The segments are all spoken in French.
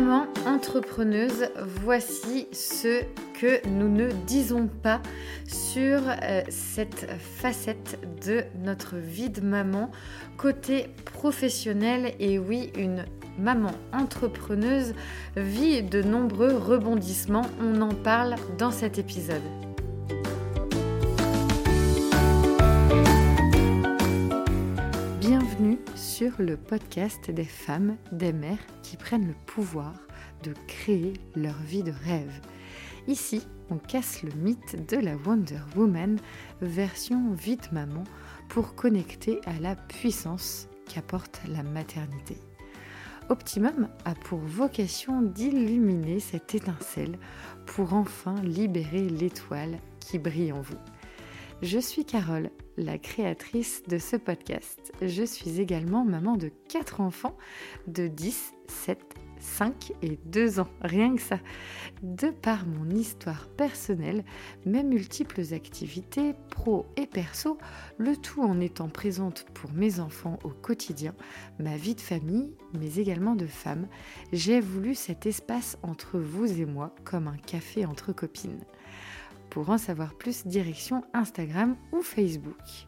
Maman entrepreneuse, voici ce que nous ne disons pas sur euh, cette facette de notre vie de maman côté professionnel. Et oui, une maman entrepreneuse vit de nombreux rebondissements. On en parle dans cet épisode. Le podcast des femmes, des mères qui prennent le pouvoir de créer leur vie de rêve. Ici, on casse le mythe de la Wonder Woman version vite maman pour connecter à la puissance qu'apporte la maternité. Optimum a pour vocation d'illuminer cette étincelle pour enfin libérer l'étoile qui brille en vous. Je suis Carole, la créatrice de ce podcast. Je suis également maman de 4 enfants de 10, 7, 5 et 2 ans, rien que ça. De par mon histoire personnelle, mes multiples activités, pro et perso, le tout en étant présente pour mes enfants au quotidien, ma vie de famille, mais également de femme, j'ai voulu cet espace entre vous et moi comme un café entre copines. Pour en savoir plus, direction Instagram ou Facebook.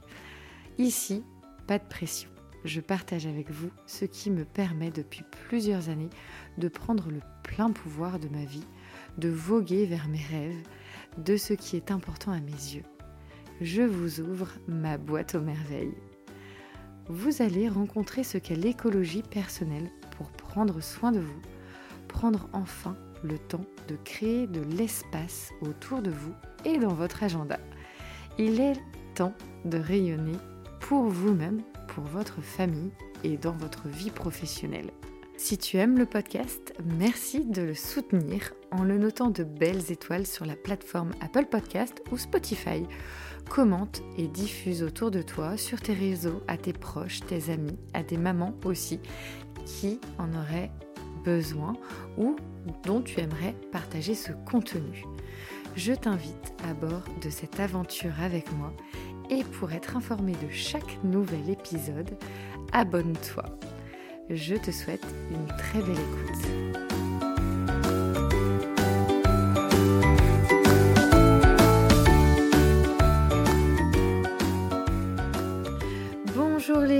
Ici, pas de pression. Je partage avec vous ce qui me permet depuis plusieurs années de prendre le plein pouvoir de ma vie, de voguer vers mes rêves, de ce qui est important à mes yeux. Je vous ouvre ma boîte aux merveilles. Vous allez rencontrer ce qu'est l'écologie personnelle pour prendre soin de vous, prendre enfin le temps de créer de l'espace autour de vous dans votre agenda. Il est temps de rayonner pour vous-même, pour votre famille et dans votre vie professionnelle. Si tu aimes le podcast, merci de le soutenir en le notant de belles étoiles sur la plateforme Apple Podcast ou Spotify. Commente et diffuse autour de toi, sur tes réseaux, à tes proches, tes amis, à des mamans aussi, qui en auraient besoin ou dont tu aimerais partager ce contenu. Je t'invite à bord de cette aventure avec moi et pour être informé de chaque nouvel épisode, abonne-toi. Je te souhaite une très belle écoute.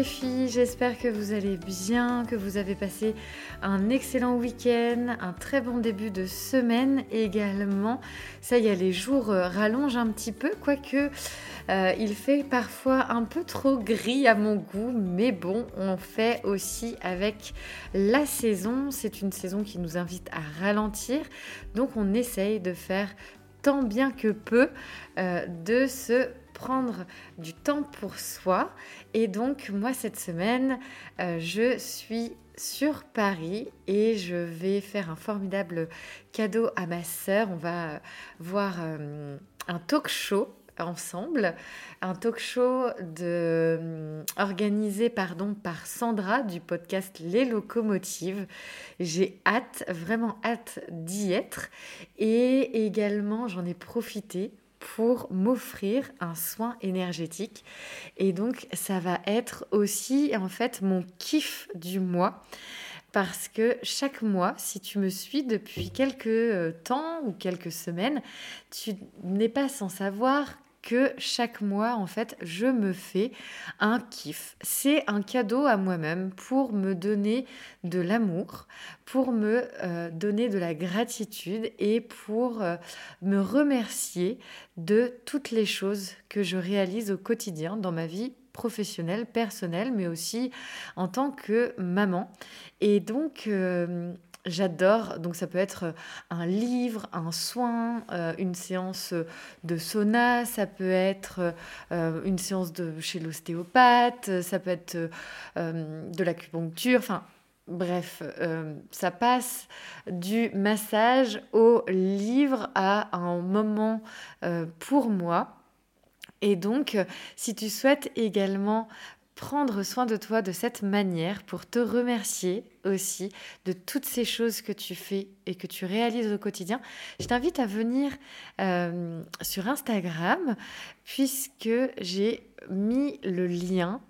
Les filles, j'espère que vous allez bien, que vous avez passé un excellent week-end, un très bon début de semaine également. Ça y est, les jours euh, rallongent un petit peu, quoique euh, il fait parfois un peu trop gris à mon goût, mais bon, on fait aussi avec la saison. C'est une saison qui nous invite à ralentir, donc on essaye de faire tant bien que peu euh, de se du temps pour soi. Et donc, moi, cette semaine, euh, je suis sur Paris et je vais faire un formidable cadeau à ma sœur. On va voir euh, un talk show ensemble, un talk show organisé pardon, par Sandra du podcast Les Locomotives. J'ai hâte, vraiment hâte d'y être et également j'en ai profité pour m'offrir un soin énergétique. Et donc, ça va être aussi en fait mon kiff du mois. Parce que chaque mois, si tu me suis depuis quelques euh, temps ou quelques semaines, tu n'es pas sans savoir que chaque mois, en fait, je me fais un kiff. C'est un cadeau à moi-même pour me donner de l'amour, pour me euh, donner de la gratitude et pour euh, me remercier de toutes les choses que je réalise au quotidien dans ma vie professionnelle, personnelle, mais aussi en tant que maman. Et donc, euh, J'adore, donc ça peut être euh, un livre, un soin, euh, une séance de sauna, ça peut être euh, une séance de chez l'ostéopathe, ça peut être de l'acupuncture, enfin bref, ça passe du massage au livre à un moment pour moi. Et donc, si tu souhaites également prendre soin de toi de cette manière pour te remercier aussi de toutes ces choses que tu fais et que tu réalises au quotidien, je t'invite à venir euh, sur Instagram puisque j'ai mis le lien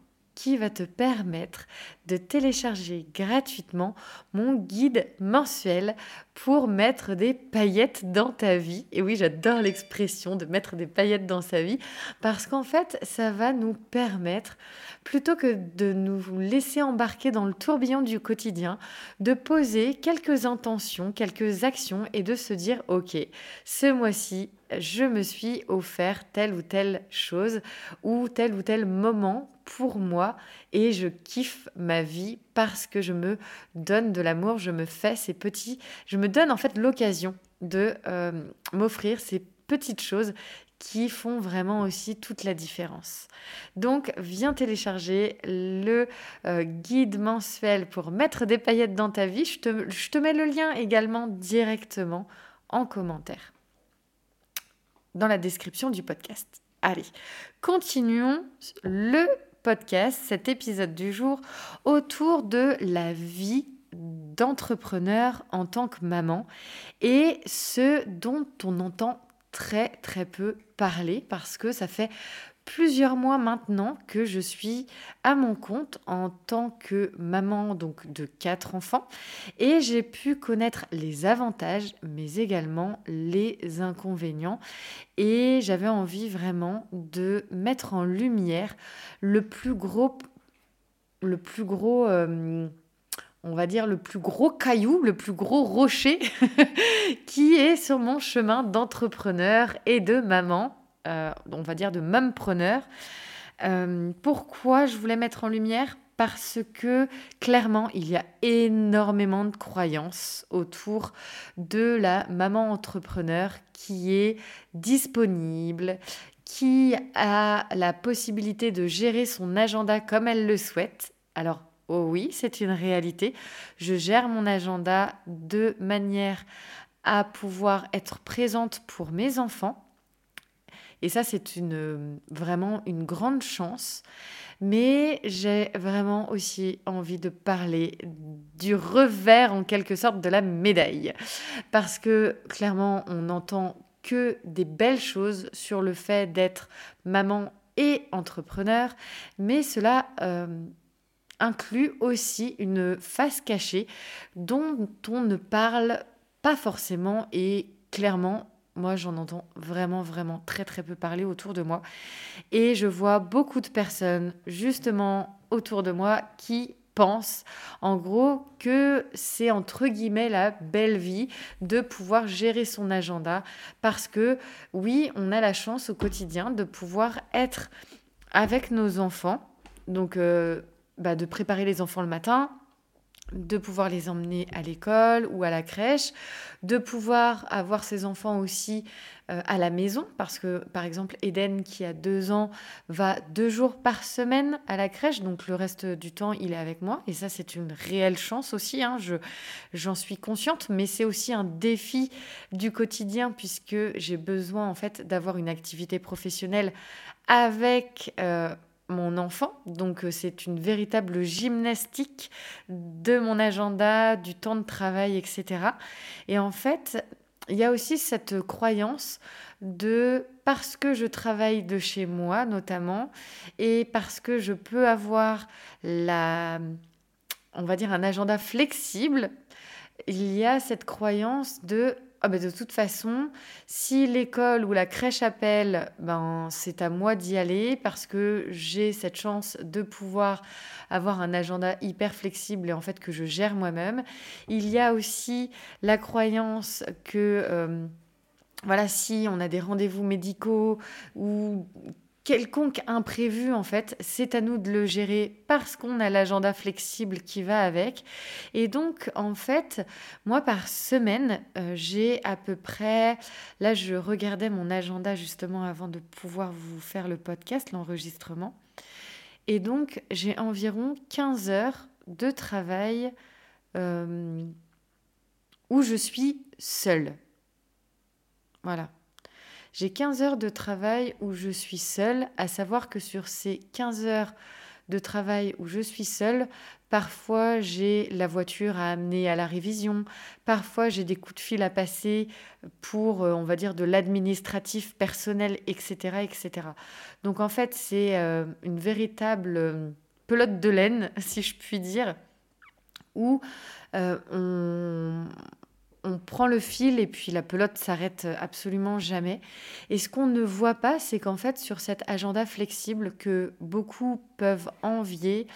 qui va te permettre de télécharger gratuitement mon guide mensuel pour mettre des paillettes dans ta vie. Et oui, j'adore l'expression de mettre des paillettes dans sa vie parce qu'en fait, ça va nous permettre, plutôt que de nous laisser embarquer dans le tourbillon du quotidien, de poser quelques intentions, quelques actions et de se dire, OK, ce mois-ci, je me suis offert telle ou telle chose ou tel ou tel moment pour moi et je kiffe ma vie parce que je me donne de l'amour, je me fais ces petits, je me donne en fait l'occasion de euh, m'offrir ces petites choses qui font vraiment aussi toute la différence. Donc, viens télécharger le euh, guide mensuel pour mettre des paillettes dans ta vie. Je je te mets le lien également directement en commentaire dans la description du podcast. Allez, continuons le podcast, cet épisode du jour, autour de la vie d'entrepreneur en tant que maman et ce dont on entend très très peu parler parce que ça fait plusieurs mois maintenant que je suis à mon compte en tant que maman donc de quatre enfants. Et j'ai pu connaître les avantages mais également les inconvénients. Et j'avais envie vraiment de mettre en lumière le plus gros le plus gros euh, on va dire le plus gros caillou, le plus gros rocher qui est sur mon chemin d'entrepreneur et de maman on va dire, de mumpreneur. Euh, pourquoi je voulais mettre en lumière? Parce que clairement, il y a énormément de croyances autour de la maman entrepreneur qui est disponible, qui a la possibilité de gérer son agenda comme elle le souhaite. Alors, oh oui, c'est une réalité. Je gère mon agenda de manière à pouvoir être présente pour mes enfants et ça, c'est vraiment une grande chance. Mais j'ai vraiment aussi envie de parler du revers, en quelque sorte, de la médaille. Parce que clairement, on n'entend que des belles choses sur le fait d'être maman et entrepreneur. Mais cela... Euh, inclut aussi une face cachée dont on ne parle pas forcément et clairement moi, j'en entends vraiment, vraiment très, très peu parler autour de moi. Et je vois beaucoup de personnes, justement, autour de moi qui pensent, en gros, que c'est entre guillemets la belle vie de pouvoir gérer son agenda. Parce que, oui, on a la chance au quotidien de pouvoir être avec nos enfants. Donc, euh, bah, de préparer les enfants le matin, de pouvoir les emmener à l'école ou à la crèche, de pouvoir avoir ses enfants aussi euh, à la maison, parce que par exemple Eden qui a deux ans va deux jours par semaine à la crèche, donc le reste du temps il est avec moi, et ça c'est une réelle chance aussi, hein, je, j'en suis consciente, mais c'est aussi un défi du quotidien puisque j'ai besoin en fait d'avoir une activité professionnelle avec... Euh, mon enfant. Donc euh, c'est une véritable gymnastique de mon agenda, du temps de travail, etc. Et en fait, il y a aussi cette croyance de parce que je travaille de chez moi notamment et parce que je peux avoir la on va dire un agenda flexible, il y a cette croyance de ah ben de toute façon, si l'école ou la crèche appelle, ben c'est à moi d'y aller parce que j'ai cette chance de pouvoir avoir un agenda hyper flexible et en fait que je gère moi-même. Il y a aussi la croyance que euh, voilà, si on a des rendez-vous médicaux ou quelconque imprévu, en fait, c'est à nous de le gérer parce qu'on a l'agenda flexible qui va avec. Et donc, en fait, moi, par semaine, euh, j'ai à peu près, là, je regardais mon agenda justement avant de pouvoir vous faire le podcast, l'enregistrement. Et donc, j'ai environ 15 heures de travail euh, où je suis seule. Voilà. J'ai 15 heures de travail où je suis seule, à savoir que sur ces 15 heures de travail où je suis seule, parfois j'ai la voiture à amener à la révision, parfois j'ai des coups de fil à passer pour, euh, on va dire, de l'administratif personnel, etc., etc. Donc en fait, c'est euh, une véritable pelote de laine, si je puis dire, où on, on prend le fil et puis la pelote s'arrête absolument jamais. Et ce qu'on ne voit pas, c'est qu'en fait, sur cet agenda flexible que beaucoup peuvent envier,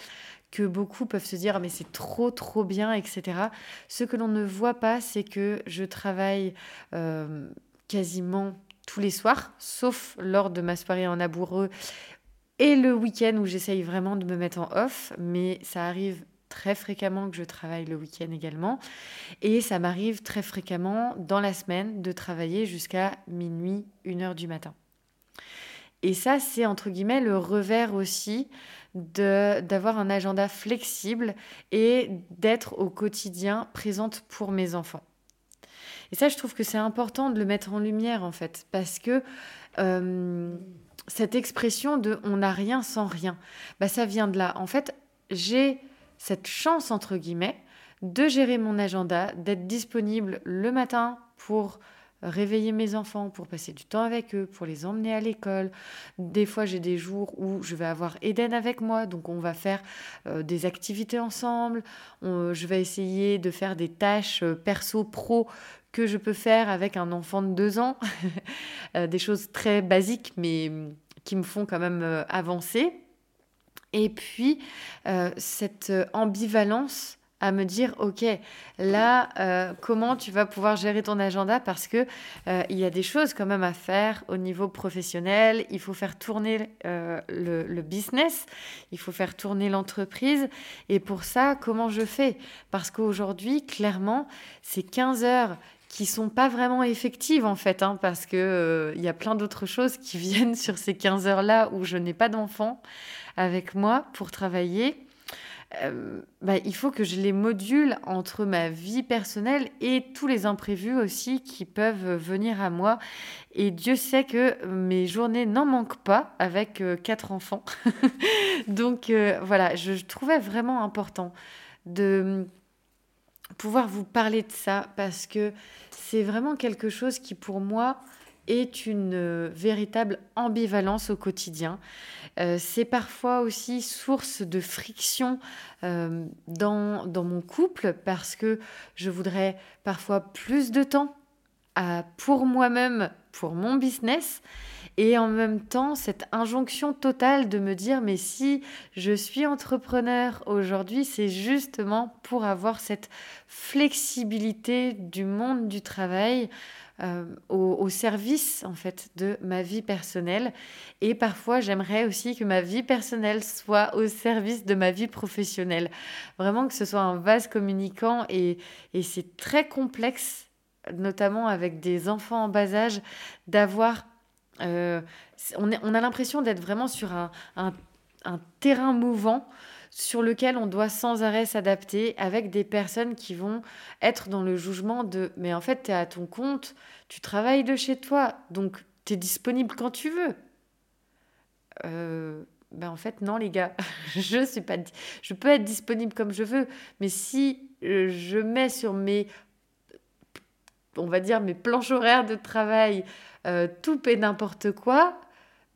que beaucoup peuvent se dire mais c'est trop trop bien, etc. Ce que l'on ne voit pas, c'est que je travaille euh, quasiment tous les soirs, sauf lors de ma soirée en amoureux et le week-end où j'essaye vraiment de me mettre en off, mais ça arrive très fréquemment que je travaille le week-end également. Et ça m'arrive très fréquemment dans la semaine de travailler jusqu'à minuit, 1 heure du matin. Et ça, c'est entre guillemets le revers aussi d'avoir un agenda flexible et d'être au quotidien présente pour mes enfants. Et ça, je trouve que c'est important de le mettre en lumière en fait, parce que euh, cette expression de on n'a rien sans rien, bah, ça vient de là. En fait, j'ai cette chance, entre guillemets, de gérer mon agenda, d'être disponible le matin pour réveiller mes enfants, pour passer du temps avec eux, pour les emmener à l'école. Des fois, j'ai des jours où je vais avoir Eden avec moi, donc on va faire euh, des activités ensemble. je vais essayer de faire des tâches euh, perso-pro que je peux faire avec un enfant de deux ans. Euh, des choses très basiques, mais qui me font quand même avancer. Et puis, euh, cette ambivalence à me dire, OK, là, euh, comment tu vas pouvoir gérer ton agenda parce que euh, il y a des choses quand même à faire au niveau professionnel, il faut faire tourner le, business, il faut faire tourner l'entreprise. Et pour ça, comment je fais? Parce qu'aujourd'hui, clairement, c'est 15 heures qui sont pas vraiment effectives en fait, hein, parce que il y a plein d'autres choses qui viennent sur ces 15 heures-là où je n'ai pas d'enfant avec moi pour travailler, euh, bah, il faut que je les module entre ma vie personnelle et tous les imprévus aussi qui peuvent venir à moi. Et Dieu sait que mes journées n'en manquent pas avec euh, quatre enfants. Donc euh, voilà, je, je trouvais vraiment important de pouvoir vous parler de ça parce que c'est vraiment quelque chose qui pour moi est une euh, véritable ambivalence au quotidien. Euh, c'est parfois aussi source de friction euh, dans, dans, mon couple parce que je voudrais parfois plus de temps pour moi-même, pour mon business. Et en même temps, cette injonction totale de me dire, mais si je suis entrepreneur aujourd'hui, c'est justement pour avoir cette flexibilité du monde du travail, euh, au, service en fait de ma vie personnelle. Et parfois, j'aimerais aussi que ma vie personnelle soit au service de ma vie professionnelle. Vraiment que ce soit un vase communicant et, et c'est très complexe, notamment avec des enfants en bas âge, d'avoir... Euh, on, on, a l'impression d'être vraiment sur un, un, un terrain mouvant sur lequel on doit sans arrêt s'adapter avec des personnes qui vont être dans le jugement de mais en fait tu es à ton compte, tu travailles de chez toi, donc tu es disponible quand tu veux. Euh, ben en fait non les gars, je suis pas je peux être disponible comme je veux, mais si euh, je mets sur mes on va dire mes planches horaires de travail euh, tout et n'importe quoi,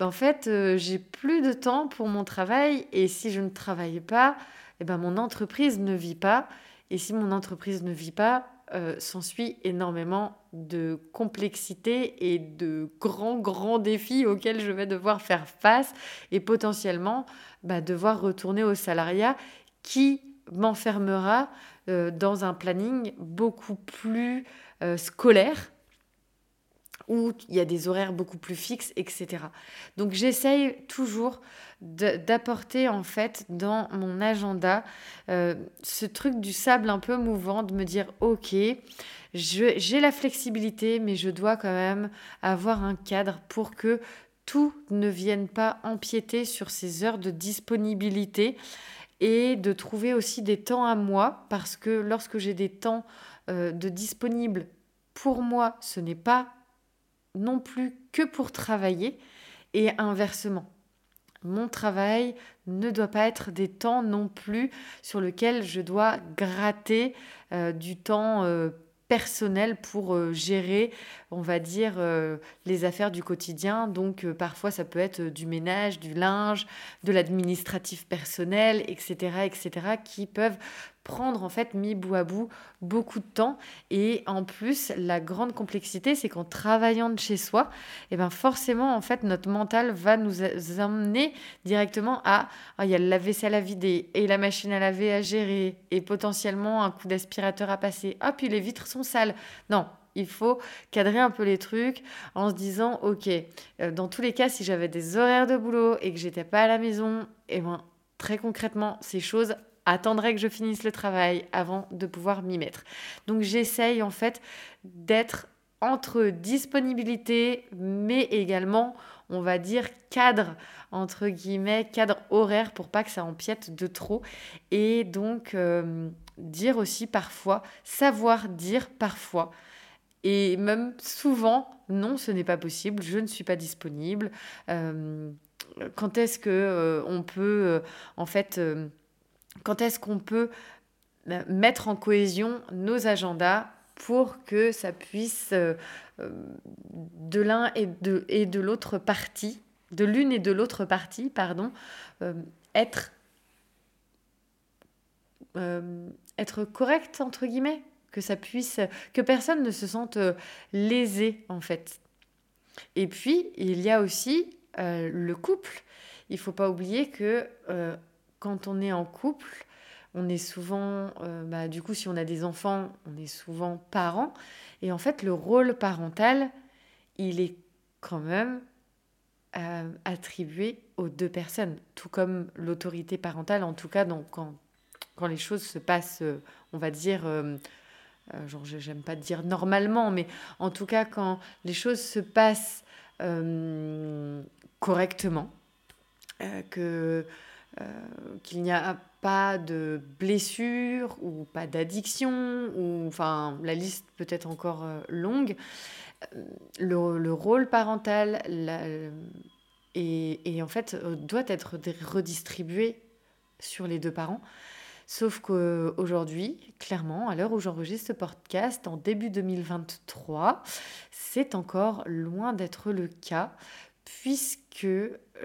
ben, en fait, euh, j'ai plus de temps pour mon travail et si je ne travaille pas, eh ben, mon entreprise ne vit pas. Et si mon entreprise ne vit pas, euh, s'ensuit énormément de complexité et de grands, grands défis auxquels je vais devoir faire face et potentiellement bah, devoir retourner au salariat qui m'enfermera euh, dans un planning beaucoup plus scolaire où il y a des horaires beaucoup plus fixes, etc. Donc j'essaye toujours d'apporter en fait dans mon agenda euh, ce truc du sable un peu mouvant, de me dire ok, j'ai la flexibilité, mais je dois quand même avoir un cadre pour que tout ne vienne pas empiéter sur ces heures de disponibilité et de trouver aussi des temps à moi parce que lorsque j'ai des temps euh, de disponible pour moi, ce n'est pas non plus que pour travailler et inversement. Mon travail ne doit pas être des temps non plus sur lesquels je dois gratter euh, du temps euh, personnel pour euh, gérer, on va dire, les affaires du quotidien. Donc parfois ça peut être du ménage, du linge, de l'administratif personnel, etc., etc., qui peuvent prendre en fait mis bout à bout beaucoup de temps. Et en plus la grande complexité c'est qu'en travaillant de chez soi et eh ben forcément en fait notre mental va nous emmener directement à ah, il y a la vaisselle à vider et la machine à laver à gérer et potentiellement un coup d'aspirateur à passer. Ah puis les vitres sont sales. Non il faut cadrer un peu les trucs en se disant ok euh, dans tous les cas si j'avais des horaires de boulot et que j'étais pas à la maison et eh ben très concrètement ces choses attendrai que je finisse le travail avant de pouvoir m'y mettre. Donc j'essaye en fait d'être entre disponibilité, mais également, on va dire, cadre, entre guillemets, cadre horaire pour pas que ça empiète de trop. Et donc, euh, dire aussi parfois, savoir dire parfois. Et même souvent, non, ce n'est pas possible, je ne suis pas disponible. Euh, quand est-ce que euh, on peut, en fait, quand est-ce qu'on peut euh, mettre en cohésion nos agendas pour que ça puisse euh, euh, de l'un et de, l'autre partie, de l'une et de l'autre partie, pardon, être, être correct, entre guillemets, que ça puisse, que personne ne se sente lésé, en fait. Et puis, il y a aussi le couple. Il faut pas oublier que quand on est en couple, on est souvent, euh, bah, du coup, si on a des enfants, on est souvent parents. Et en fait, le rôle parental, il est quand même euh, attribué aux deux personnes, tout comme l'autorité parentale, en tout cas, donc, quand, quand les choses se passent, euh, on va dire, genre, j'aime pas dire normalement, mais en tout cas, quand les choses se passent correctement, que euh, qu'il n'y a pas de blessure ou pas d'addiction, ou enfin la liste peut être encore euh, longue. Euh, le, rôle parental et, en fait doit être redistribué sur les deux parents. Sauf qu'aujourd'hui, clairement, à l'heure où j'enregistre ce podcast, en début 2023, c'est encore loin d'être le cas, puisque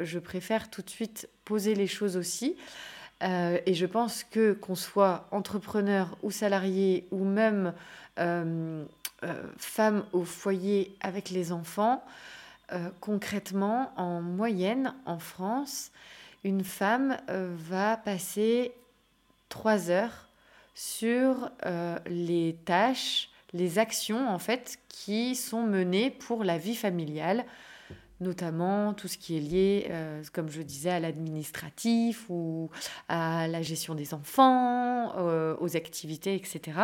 je préfère tout de suite poser les choses aussi. Euh, et je pense que qu'on soit entrepreneur ou salarié ou même euh, euh, femme au foyer avec les enfants, concrètement, en moyenne, en France, une femme va passer trois heures sur les tâches, les actions en fait qui sont menées pour la vie familiale, notamment tout ce qui est lié, euh, comme je disais, à l'administratif ou à la gestion des enfants, euh, aux activités, etc.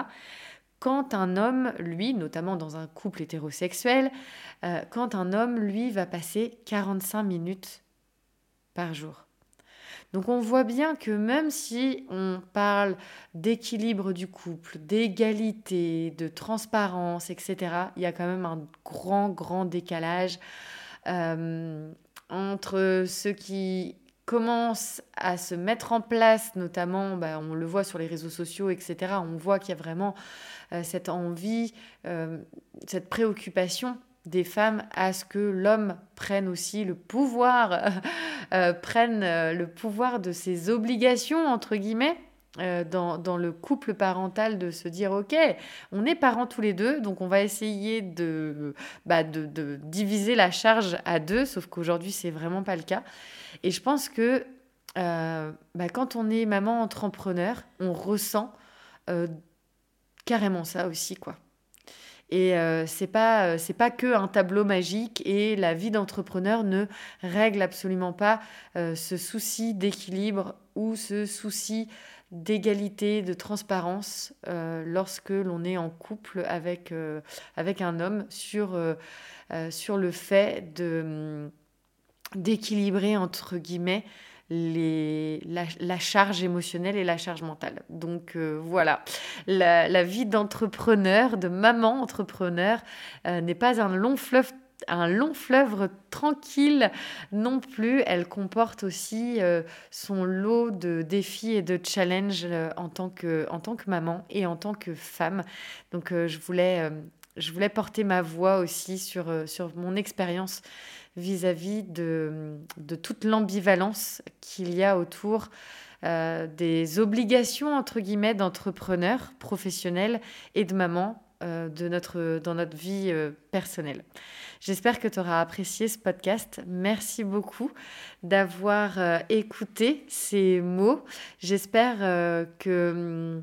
Quand un homme, lui, notamment dans un couple hétérosexuel, euh, quand un homme, lui, va passer 45 minutes par jour. Donc on voit bien que même si on parle d'équilibre du couple, d'égalité, de transparence, etc., il y a quand même un grand, grand décalage entre ceux qui commencent à se mettre en place, notamment, bah, on le voit sur les réseaux sociaux, etc. On voit qu'il y a vraiment euh, cette envie, euh, cette préoccupation des femmes à ce que l'homme prenne aussi le pouvoir, prenne le pouvoir de ses obligations, entre guillemets, euh, dans, le couple parental de se dire ok on est parents tous les deux donc on va essayer de, bah, de, diviser la charge à deux sauf qu'aujourd'hui c'est vraiment pas le cas. Et je pense que euh, bah, quand on est maman entrepreneur on ressent euh, carrément ça aussi quoi. Et c'est pas c'est pas que un tableau magique et la vie d'entrepreneur ne règle absolument pas ce souci d'équilibre ou ce souci d'égalité, de transparence euh, lorsque l'on est en couple avec, euh, un homme sur, euh, sur le fait de, d'équilibrer, entre guillemets, les, la, charge émotionnelle et la charge mentale. Donc voilà, la, la vie d'entrepreneur, de maman entrepreneur, n'est pas un long fleuve un long fleuve tranquille non plus. Elle comporte aussi euh, son lot de défis et de challenges euh, en, tant que, en tant que maman et en tant que femme. Donc je, voulais, je voulais porter ma voix aussi sur, sur mon expérience vis-à-vis de, de toute l'ambivalence qu'il y a autour des obligations, entre guillemets, d'entrepreneur professionnel et de maman euh, de notre, dans notre vie euh, personnelle. J'espère que tu auras apprécié ce podcast. Merci beaucoup d'avoir euh, écouté ces mots. J'espère que hum,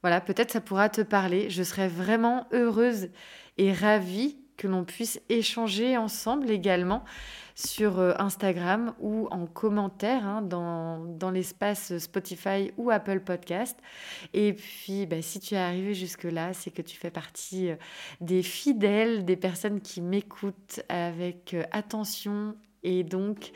voilà, peut-être ça pourra te parler. Je serais vraiment heureuse et ravie que l'on puisse échanger ensemble également sur euh, Instagram ou en commentaire hein, dans, l'espace Spotify ou Apple Podcast. Et puis, bah, si tu es arrivé jusque-là, c'est que tu fais partie euh, des fidèles, des personnes qui m'écoutent avec euh, attention et donc,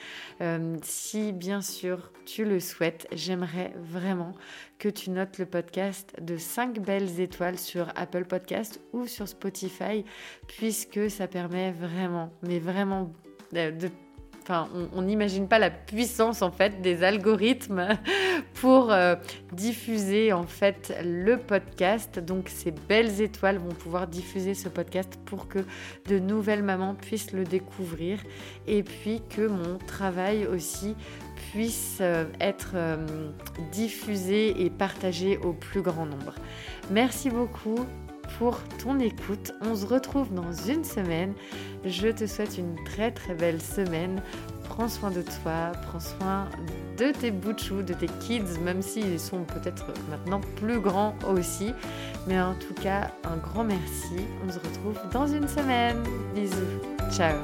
si bien sûr tu le souhaites, j'aimerais vraiment que tu notes le podcast de 5 belles étoiles sur Apple Podcast ou sur Spotify, puisque ça permet vraiment, mais vraiment de On n'imagine pas la puissance en fait des algorithmes pour euh, diffuser en fait le podcast. Donc ces belles étoiles vont pouvoir diffuser ce podcast pour que de nouvelles mamans puissent le découvrir et puis que mon travail aussi puisse euh, être euh, diffusé et partagé au plus grand nombre. Merci beaucoup pour ton écoute. On se retrouve dans une semaine. Je te souhaite une très très belle semaine. Prends soin de toi, prends soin de tes bouts de de tes kids, même s'ils sont peut-être maintenant plus grands aussi. Mais en tout cas, un grand merci. On se retrouve dans une semaine. Bisous. Ciao.